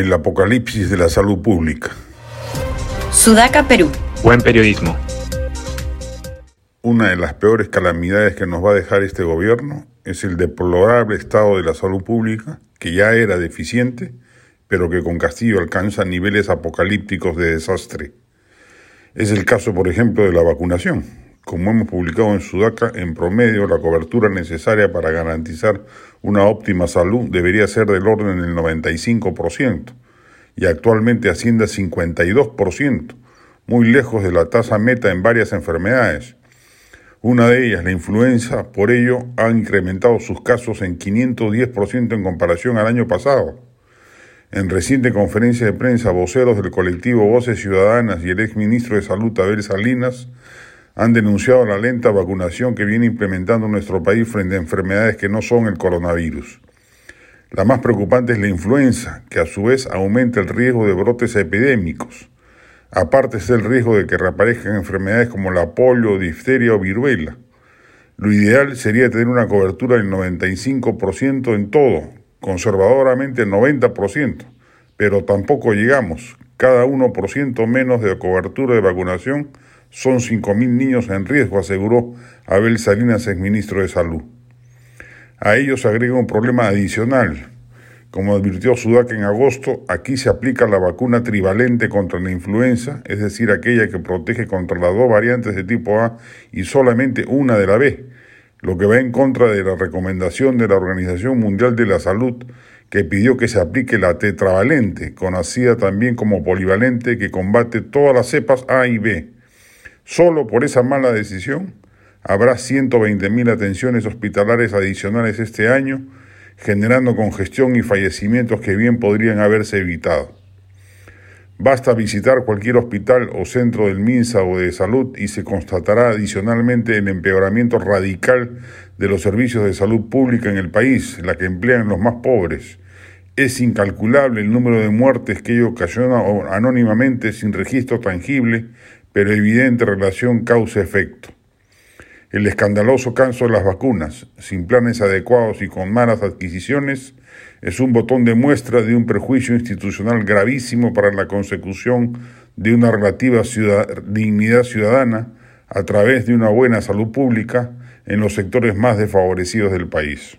El apocalipsis de la salud pública. Sudaca, Perú. Buen periodismo. Una de las peores calamidades que nos va a dejar este gobierno es el deplorable estado de la salud pública, que ya era deficiente, pero que con Castillo alcanza niveles apocalípticos de desastre. Es el caso, por ejemplo, de la vacunación. Como hemos publicado en Sudaca, en promedio la cobertura necesaria para garantizar una óptima salud debería ser del orden del 95% y actualmente asciende a 52%, muy lejos de la tasa meta en varias enfermedades. Una de ellas, la influenza, por ello ha incrementado sus casos en 510% en comparación al año pasado. En reciente conferencia de prensa, voceros del colectivo Voces Ciudadanas y el exministro de Salud Abel Salinas han denunciado la lenta vacunación que viene implementando nuestro país frente a enfermedades que no son el coronavirus. La más preocupante es la influenza, que a su vez aumenta el riesgo de brotes epidémicos. Aparte es el riesgo de que reaparezcan enfermedades como la polio, difteria o viruela. Lo ideal sería tener una cobertura del 95% en todo, conservadoramente el 90%, pero tampoco llegamos. Cada 1% menos de cobertura de vacunación son 5.000 niños en riesgo, aseguró Abel Salinas, exministro de Salud. A ello se agrega un problema adicional. Como advirtió Sudaca en agosto, aquí se aplica la vacuna trivalente contra la influenza, es decir, aquella que protege contra las dos variantes de tipo A y solamente una de la B, lo que va en contra de la recomendación de la Organización Mundial de la Salud, que pidió que se aplique la tetravalente, conocida también como polivalente, que combate todas las cepas A y B. Solo por esa mala decisión habrá 120.000 atenciones hospitalarias adicionales este año, generando congestión y fallecimientos que bien podrían haberse evitado. Basta visitar cualquier hospital o centro del MINSA o de salud y se constatará adicionalmente el empeoramiento radical de los servicios de salud pública en el país, la que emplean los más pobres. Es incalculable el número de muertes que ello ocasiona anónimamente sin registro tangible, pero evidente relación causa-efecto. El escandaloso canso de las vacunas, sin planes adecuados y con malas adquisiciones, es un botón de muestra de un prejuicio institucional gravísimo para la consecución de una relativa dignidad ciudadana a través de una buena salud pública en los sectores más desfavorecidos del país.